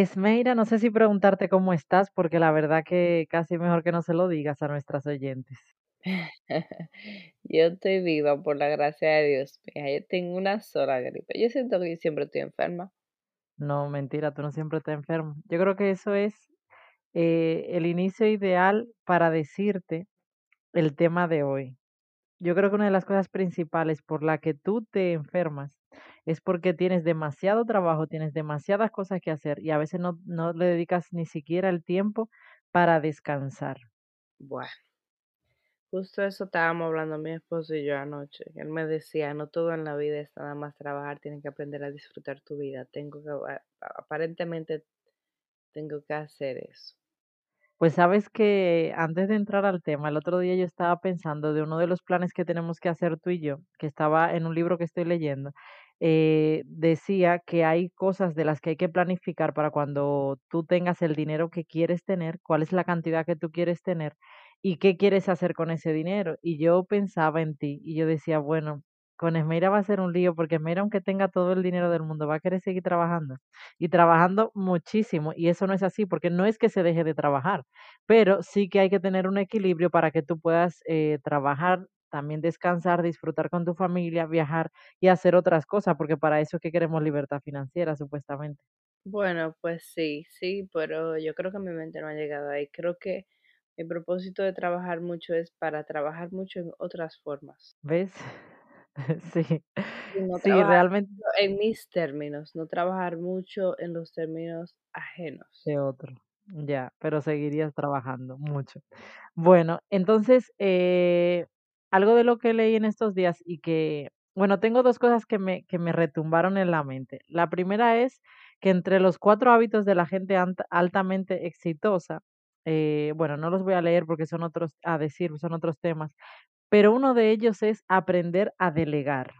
Esmeira, no sé si preguntarte cómo estás, porque la verdad que casi mejor que no se lo digas a nuestras oyentes. Yo estoy viva por la gracia de Dios. Mija, yo tengo una sola gripe. Yo siento que siempre estoy enferma. No, mentira, tú no siempre estás enfermo. Yo creo que eso es eh, el inicio ideal para decirte el tema de hoy. Yo creo que una de las cosas principales por la que tú te enfermas es porque tienes demasiado trabajo, tienes demasiadas cosas que hacer y a veces no, no le dedicas ni siquiera el tiempo para descansar. Bueno, justo eso estábamos hablando mi esposo y yo anoche. Él me decía, no todo en la vida es nada más trabajar, tienes que aprender a disfrutar tu vida. Tengo que, aparentemente, tengo que hacer eso. Pues sabes que antes de entrar al tema, el otro día yo estaba pensando de uno de los planes que tenemos que hacer tú y yo, que estaba en un libro que estoy leyendo, eh, decía que hay cosas de las que hay que planificar para cuando tú tengas el dinero que quieres tener, cuál es la cantidad que tú quieres tener y qué quieres hacer con ese dinero. Y yo pensaba en ti y yo decía, bueno, con Esmeira va a ser un lío porque Esmeira, aunque tenga todo el dinero del mundo, va a querer seguir trabajando y trabajando muchísimo. Y eso no es así porque no es que se deje de trabajar pero sí que hay que tener un equilibrio para que tú puedas eh, trabajar, también descansar, disfrutar con tu familia, viajar y hacer otras cosas, porque para eso es que queremos libertad financiera, supuestamente. Bueno, pues sí, sí, pero yo creo que mi mente no ha llegado ahí. Creo que mi propósito de trabajar mucho es para trabajar mucho en otras formas. ¿Ves? Sí, no sí, realmente en mis términos, no trabajar mucho en los términos ajenos. de otro, ya, pero seguirías trabajando mucho. Bueno, entonces, eh, algo de lo que leí en estos días y que, bueno, tengo dos cosas que me, que me retumbaron en la mente. La primera es que entre los cuatro hábitos de la gente altamente exitosa, eh, bueno, no los voy a leer porque son otros, a decir, son otros temas, pero uno de ellos es aprender a delegar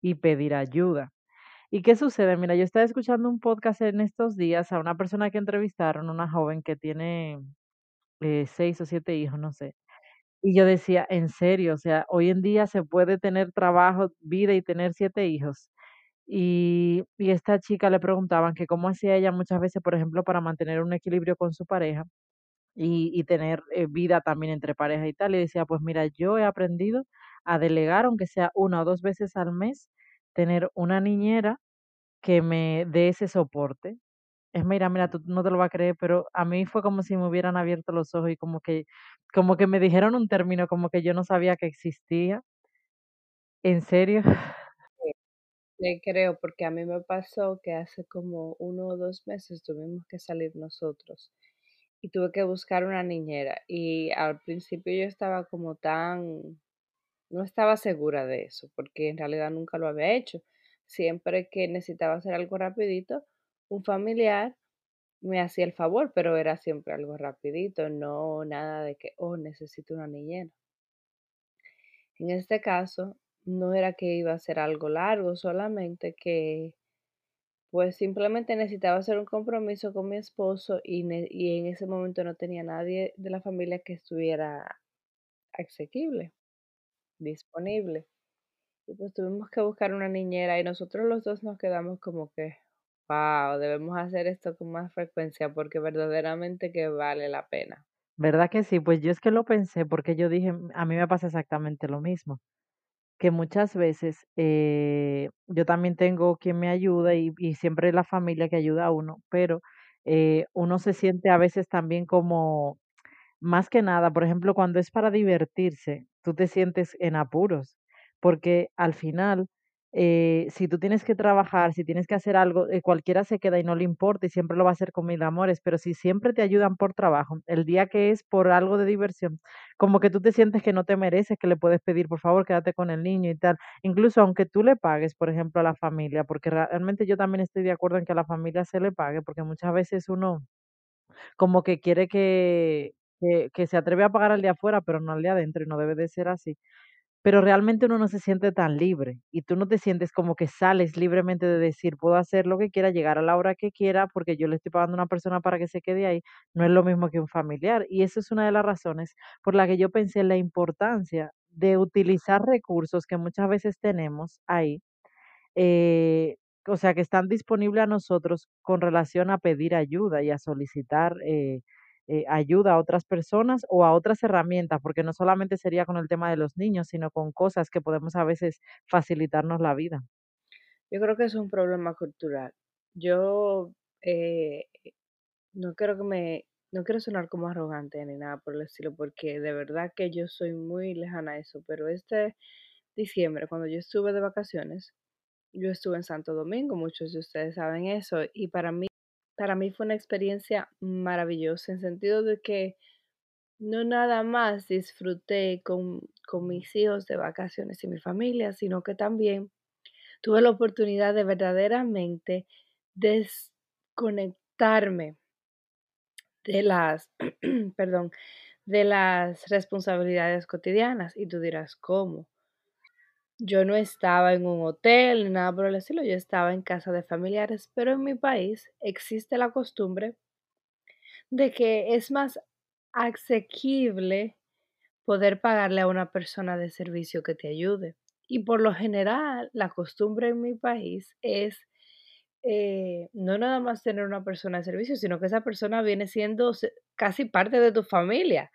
y pedir ayuda. ¿Y qué sucede? Mira, yo estaba escuchando un podcast en estos días a una persona que entrevistaron, una joven que tiene eh, seis o siete hijos, no sé. Y yo decía, en serio, o sea, hoy en día se puede tener trabajo, vida y tener siete hijos. Y, y esta chica le preguntaban que cómo hacía ella muchas veces, por ejemplo, para mantener un equilibrio con su pareja y, y tener eh, vida también entre pareja y tal. Y decía, pues mira, yo he aprendido a delegar, aunque sea una o dos veces al mes, tener una niñera que me dé ese soporte. Es mira, mira, tú no te lo vas a creer, pero a mí fue como si me hubieran abierto los ojos y como que, como que me dijeron un término como que yo no sabía que existía. ¿En serio? Sí, creo, porque a mí me pasó que hace como uno o dos meses tuvimos que salir nosotros y tuve que buscar una niñera y al principio yo estaba como tan, no estaba segura de eso, porque en realidad nunca lo había hecho. Siempre que necesitaba hacer algo rapidito, un familiar me hacía el favor, pero era siempre algo rapidito, no nada de que, oh, necesito una niñera. En este caso, no era que iba a ser algo largo, solamente que pues simplemente necesitaba hacer un compromiso con mi esposo y, y en ese momento no tenía nadie de la familia que estuviera asequible, disponible. Y pues tuvimos que buscar una niñera y nosotros los dos nos quedamos como que, wow, debemos hacer esto con más frecuencia porque verdaderamente que vale la pena. ¿Verdad que sí? Pues yo es que lo pensé porque yo dije, "Mm, a mí me pasa exactamente lo mismo, que muchas veces eh, yo también tengo quien me ayuda y, y siempre la familia que ayuda a uno, pero eh, uno se siente a veces también como Más que nada, por ejemplo, cuando es para divertirse, tú te sientes en apuros, porque al final, eh, si tú tienes que trabajar, si tienes que hacer algo, eh, cualquiera se queda y no le importa y siempre lo va a hacer con mil amores, pero si siempre te ayudan por trabajo, el día que es por algo de diversión, como que tú te sientes que no te mereces, que le puedes pedir, por favor, quédate con el niño y tal, incluso aunque tú le pagues, por ejemplo, a la familia, porque realmente yo también estoy de acuerdo en que a la familia se le pague, porque muchas veces uno como que quiere que que, que se atreve a pagar al de afuera, pero no al de adentro, y no debe de ser así. Pero realmente uno no se siente tan libre y tú no te sientes como que sales libremente de decir, puedo hacer lo que quiera, llegar a la hora que quiera, porque yo le estoy pagando a una persona para que se quede ahí, no es lo mismo que un familiar. Y eso es una de las razones por la que yo pensé en la importancia de utilizar recursos que muchas veces tenemos ahí eh, o sea, que están disponibles a nosotros con relación a pedir ayuda y a solicitar eh, eh, ayuda a otras personas o a otras herramientas, porque no solamente sería con el tema de los niños, sino con cosas que podemos a veces facilitarnos la vida. Yo creo que es un problema cultural. Yo eh, no quiero que me, no quiero sonar como arrogante ni nada por el estilo, porque de verdad que yo soy muy lejana a eso, pero este diciembre, cuando yo estuve de vacaciones, yo estuve en Santo Domingo, muchos de ustedes saben eso, y para mí, para mí fue una experiencia maravillosa en sentido de que no nada más disfruté con, con mis hijos de vacaciones y mi familia, sino que también tuve la oportunidad de verdaderamente desconectarme de las, perdón, de las responsabilidades cotidianas. Y tú dirás, ¿cómo? Yo no estaba en un hotel ni nada por el estilo, yo estaba en casa de familiares, pero en mi país existe la costumbre de que es más asequible poder pagarle a una persona de servicio que te ayude. Y por lo general, la costumbre en mi país es eh, no nada más tener una persona de servicio, sino que esa persona viene siendo casi parte de tu familia.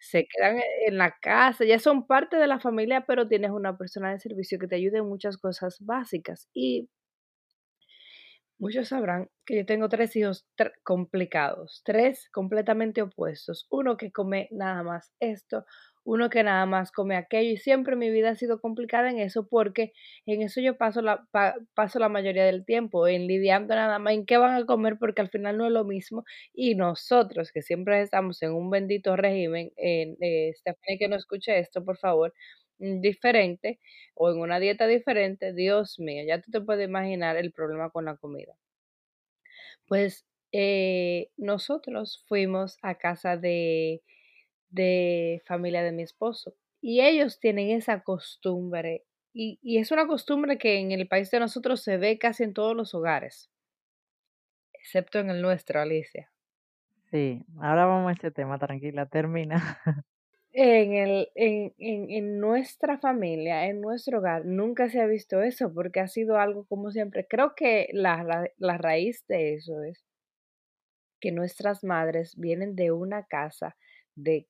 Se quedan e- en la casa, ya son parte de la familia, pero tienes una persona de servicio que te ayude en muchas cosas básicas. Y Muchos sabrán que yo tengo tres hijos complicados, tres completamente opuestos. Uno que come nada más esto, uno que nada más come aquello. Y siempre mi vida ha sido complicada en eso porque en eso yo paso la, pa- paso la mayoría del tiempo, en lidiando nada más en qué van a comer porque al final no es lo mismo. Y nosotros que siempre estamos en un bendito régimen, en, eh, Stephanie que no escuche esto, por favor, mm, diferente o en una dieta diferente, Dios mío, ya tú te puedes imaginar el problema con la comida. Pues eh, nosotros fuimos a casa de, de familia de mi esposo y ellos tienen esa costumbre y, y es una costumbre que en el país de nosotros se ve casi en todos los hogares, excepto en el nuestro, Alicia. Sí, ahora vamos a ese tema, tranquila, termina. En el, en, en, en nuestra familia, en nuestro hogar, nunca se ha visto eso porque ha sido algo como siempre. Creo que la, la, la raíz de eso es que nuestras madres vienen de una casa de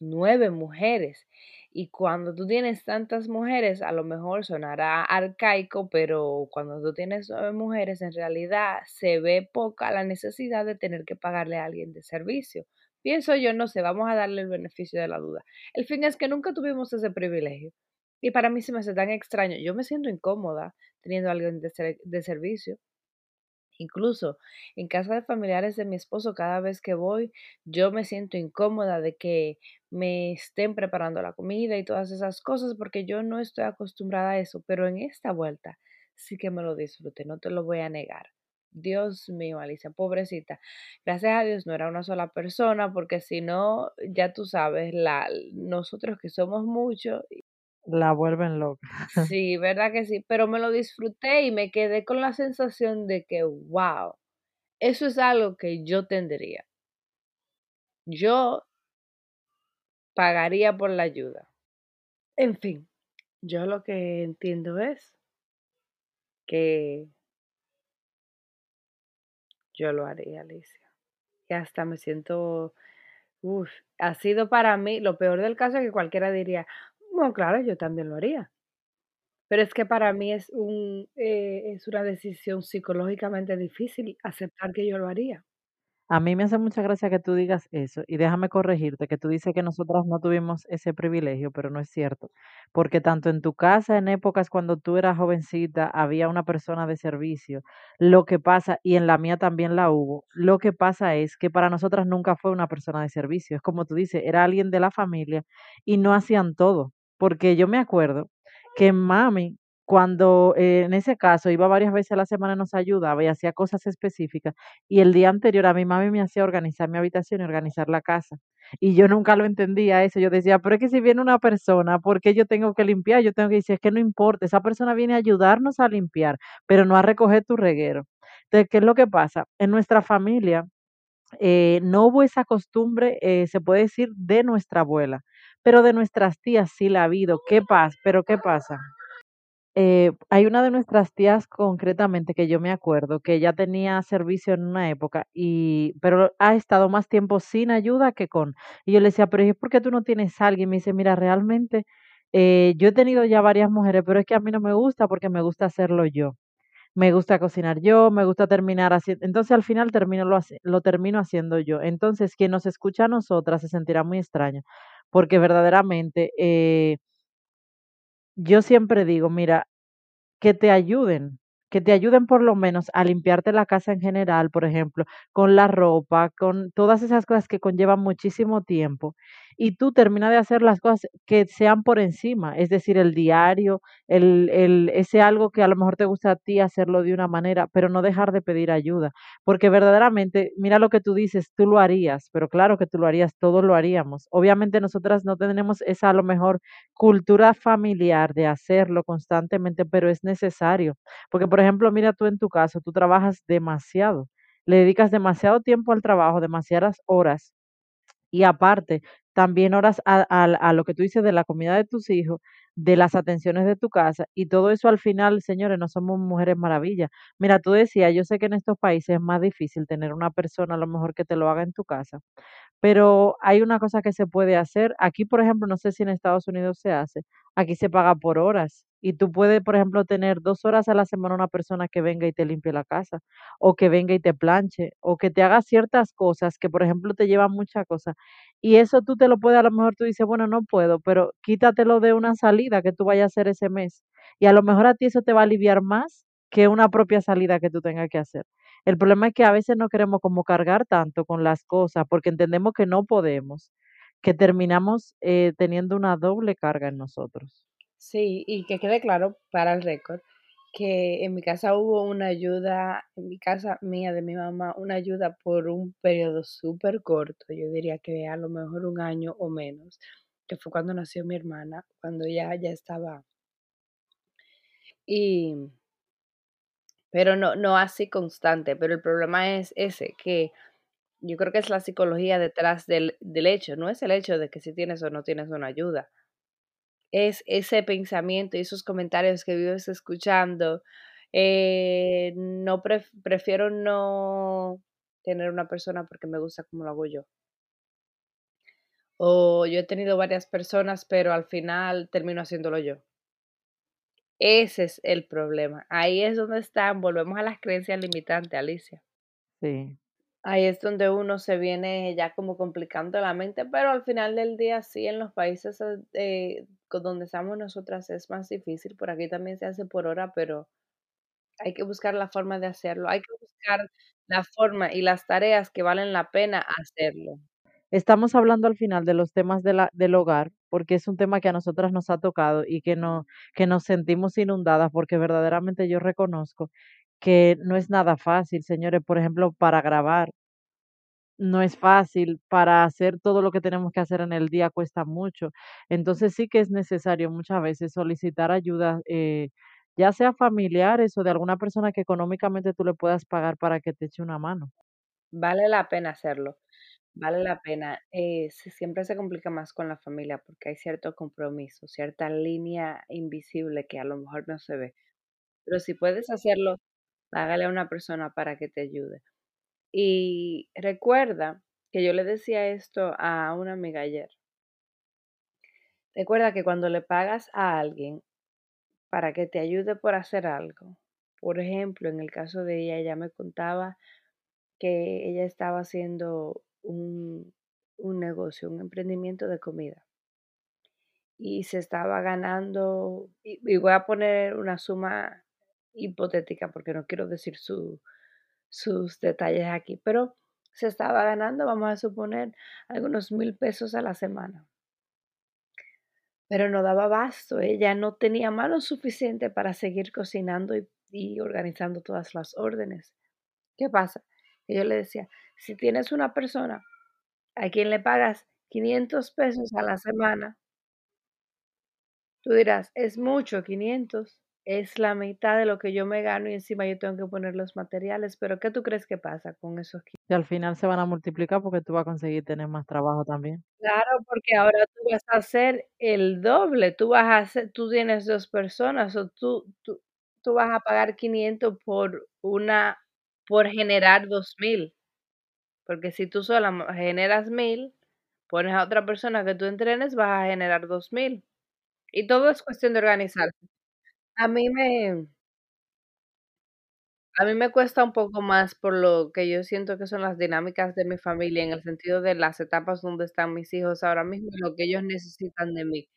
nueve mujeres. Y cuando tú tienes tantas mujeres, a lo mejor sonará arcaico, pero cuando tú tienes nueve mujeres, en realidad se ve poca la necesidad de tener que pagarle a alguien de servicio. Pienso yo, no sé, vamos a darle el beneficio de la duda. El fin es que nunca tuvimos ese privilegio. Y para mí se me hace tan extraño. Yo me siento incómoda teniendo a alguien de, de servicio. Incluso en casa de familiares de mi esposo, cada vez que voy, yo me siento incómoda de que me estén preparando la comida y todas esas cosas porque yo no estoy acostumbrada a eso, pero en esta vuelta sí que me lo disfruté, no te lo voy a negar. Dios mío, Alicia, pobrecita. Gracias a Dios no era una sola persona, porque si no, ya tú sabes, la, nosotros que somos muchos, La vuelven loca. Sí, verdad que sí, pero me lo disfruté y me quedé con la sensación de que, wow, eso es algo que yo tendría. Yo pagaría por la ayuda. En fin, yo lo que entiendo es que yo lo haría, Alicia. Y hasta me siento, uff, ha sido para mí, lo peor del caso es que cualquiera diría, claro, yo también lo haría. Pero es que para mí es un, eh, es una decisión psicológicamente difícil aceptar que yo lo haría. A mí me hace mucha gracia que tú digas eso y déjame corregirte, que tú dices que nosotras no tuvimos ese privilegio, pero no es cierto, porque tanto en tu casa, en épocas cuando tú eras jovencita, había una persona de servicio. Lo que pasa, y en la mía también la hubo, lo que pasa es que para nosotras nunca fue una persona de servicio, es como tú dices, era alguien de la familia y no hacían todo, porque yo me acuerdo que mami, cuando eh, en ese caso iba varias veces a la semana, nos ayudaba y hacía cosas específicas. Y el día anterior a mi mami me hacía organizar mi habitación y organizar la casa. Y yo nunca lo entendía eso. Yo decía, pero es que si viene una persona, ¿por qué yo tengo que limpiar? Yo tengo que decir, es que no importa, esa persona viene a ayudarnos a limpiar, pero no a recoger tu reguero. Entonces, ¿qué es lo que pasa? En nuestra familia eh, no hubo esa costumbre, eh, se puede decir, de nuestra abuela, pero de nuestras tías sí la ha habido. ¿Qué pasa? Pero ¿qué pasa? Eh, hay una de nuestras tías concretamente que yo me acuerdo que ella tenía servicio en una época y pero ha estado más tiempo sin ayuda que con. Y yo le decía, pero ¿y por qué tú no tienes a alguien? Me dice, mira, realmente eh, yo he tenido ya varias mujeres, pero es que a mí no me gusta porque me gusta hacerlo yo. Me gusta cocinar yo, me gusta terminar haciendo, entonces al final termino lo, lo termino haciendo yo. Entonces, quien nos escucha a nosotras se sentirá muy extraño, porque verdaderamente eh, yo siempre digo, mira, que te ayuden, que te ayuden por lo menos a limpiarte la casa en general, por ejemplo, con la ropa, con todas esas cosas que conllevan muchísimo tiempo. Y tú termina de hacer las cosas que sean por encima, es decir, el diario, el, el, ese algo que a lo mejor te gusta a ti hacerlo de una manera, pero no dejar de pedir ayuda. Porque verdaderamente, mira lo que tú dices, tú lo harías, pero claro que tú lo harías, todos lo haríamos. Obviamente nosotras no tenemos esa a lo mejor cultura familiar de hacerlo constantemente, pero es necesario. Porque, por ejemplo, mira tú en tu caso, tú trabajas demasiado, le dedicas demasiado tiempo al trabajo, demasiadas horas y aparte, también horas a, a- a lo que tú dices de la comida de tus hijos, de las atenciones de tu casa y todo eso al final, señores, no somos mujeres maravillas. Mira, tú decías, yo sé que en estos países es más difícil tener una persona a lo mejor que te lo haga en tu casa, pero hay una cosa que se puede hacer. Aquí, por ejemplo, no sé si en Estados Unidos se hace. Aquí se paga por horas. Y tú puedes, por ejemplo, tener dos horas a la semana una persona que venga y te limpie la casa, o que venga y te planche, o que te haga ciertas cosas que, por ejemplo, te llevan muchas cosas. Y eso tú te lo puedes, a lo mejor tú dices, bueno, no puedo, pero quítatelo de una salida que tú vayas a hacer ese mes. Y a lo mejor a ti eso te va a aliviar más que una propia salida que tú tengas que hacer. El problema es que a veces no queremos como cargar tanto con las cosas porque entendemos que no podemos, que terminamos eh, teniendo una doble carga en nosotros. Sí, y que quede claro para el récord que en mi casa hubo una ayuda, en mi casa mía, de mi mamá, una ayuda por un periodo súper corto, yo diría que a lo mejor un año o menos, que fue cuando nació mi hermana, cuando ella ya estaba, y, pero no, no así constante, pero el problema es ese, que yo creo que es la psicología detrás del, del hecho, no es el hecho de que si tienes o no tienes una ayuda es ese pensamiento y esos comentarios que vives escuchando. eh, no pref- prefiero no tener una persona porque me gusta como lo hago yo. O yo he tenido varias personas, pero al final termino haciéndolo yo. Ese es el problema. Ahí es donde están, volvemos a las creencias limitantes, Alicia. Sí, Ahí es donde uno se viene ya como complicando la mente, pero al final del día sí, en los países eh, eh, donde estamos nosotras es más difícil. Por aquí también se hace por hora, pero hay que buscar la forma de hacerlo. Hay que buscar la forma y las tareas que valen la pena hacerlo. estamos hablando al final de los temas de la, del hogar, porque es un tema que a nosotras nos ha tocado y que, no, que nos sentimos inundadas, porque verdaderamente yo reconozco que no es nada fácil, señores, por ejemplo, para grabar. no es fácil, para hacer todo lo que tenemos que hacer en el día cuesta mucho. Entonces sí que es necesario muchas veces solicitar ayuda, eh, ya sea familiares o de alguna persona que económicamente tú le puedas pagar para que te eche una mano. Vale la pena hacerlo, vale la pena. Eh, siempre se complica más con la familia porque hay cierto compromiso, cierta línea invisible que a lo mejor no se ve. Pero si puedes hacerlo, págale a una persona para que te ayude. Y recuerda que yo le decía esto a una amiga ayer. Recuerda que cuando le pagas a alguien para que te ayude por hacer algo, por ejemplo, en el caso de ella, ella me contaba que ella estaba haciendo un, un negocio, un emprendimiento de comida y se estaba ganando, y, y voy a poner una suma hipotética porque no quiero decir su, sus detalles aquí, pero se estaba ganando, vamos a suponer, algunos mil pesos a la semana, pero no daba abasto, ella no tenía mano suficiente para seguir cocinando y, y organizando todas las órdenes. ¿Qué pasa? Que yo le decía, si tienes una persona a quien le pagas 500 pesos a la semana. Tú dirás, es mucho, 500. Es la mitad de lo que yo me gano y encima yo tengo que poner los materiales. Pero ¿qué tú crees que pasa con esos 500? Y al final se van a multiplicar porque tú vas a conseguir tener más trabajo también. Claro, porque ahora tú vas a hacer el doble. Tú vas a hacer, tú tienes dos personas o tú, tú, tú vas a pagar 500 por una, por generar 2000. Porque si tú sola generas 1000, pones a otra persona que tú entrenes, vas a generar 2000. Y todo es cuestión de organizarse. A mí me a mí me cuesta un poco más por lo que yo siento que son las dinámicas de mi familia, en el sentido de las etapas donde están mis hijos ahora mismo y lo que ellos necesitan de mí.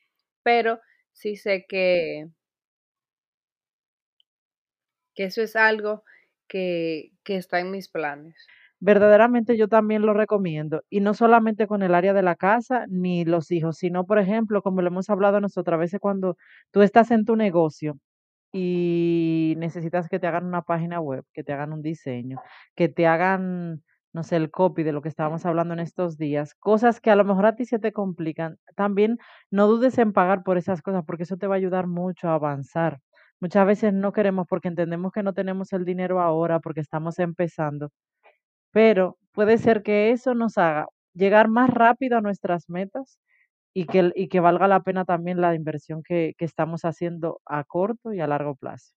Pero sí sé que que eso es algo que que está en mis planes. Verdaderamente yo también lo recomiendo, y no solamente con el área de la casa ni los hijos, sino, por ejemplo, como lo hemos hablado nosotras, a veces cuando tú estás en tu negocio y necesitas que te hagan una página web, que te hagan un diseño, que te hagan, no sé, el copy de lo que estábamos hablando en estos días, cosas que a lo mejor a ti se te complican. También no dudes en pagar por esas cosas, porque eso te va a ayudar mucho a avanzar. Muchas veces no queremos porque entendemos que no tenemos el dinero ahora, porque estamos empezando, pero puede ser que eso nos haga llegar más rápido a nuestras metas y que, y que valga la pena también la inversión que, que estamos haciendo a corto y a largo plazo.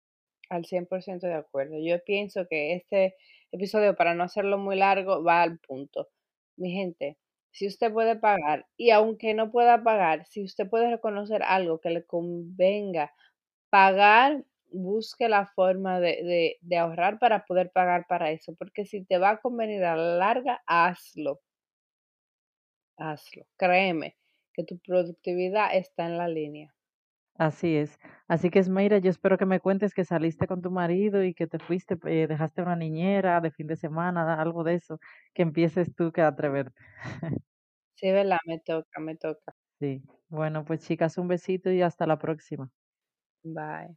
Al 100% de acuerdo. Yo pienso que este episodio, para no hacerlo muy largo, va al punto. Mi gente, si usted puede pagar y aunque no pueda pagar, si usted puede reconocer algo que le convenga pagar busque la forma de, de, ahorrar para poder pagar para eso, porque si te va a convenir a la larga, hazlo. Hazlo. Créeme que tu productividad está en la línea. Así es. Así que, Esmeira, yo espero que me cuentes que saliste con tu marido y que te fuiste, eh, dejaste una niñera de fin de semana, algo de eso, que empieces tú que a atreverte. Sí, ¿verdad? Me toca, me toca. Sí. Bueno, pues chicas, un besito y hasta la próxima. Bye.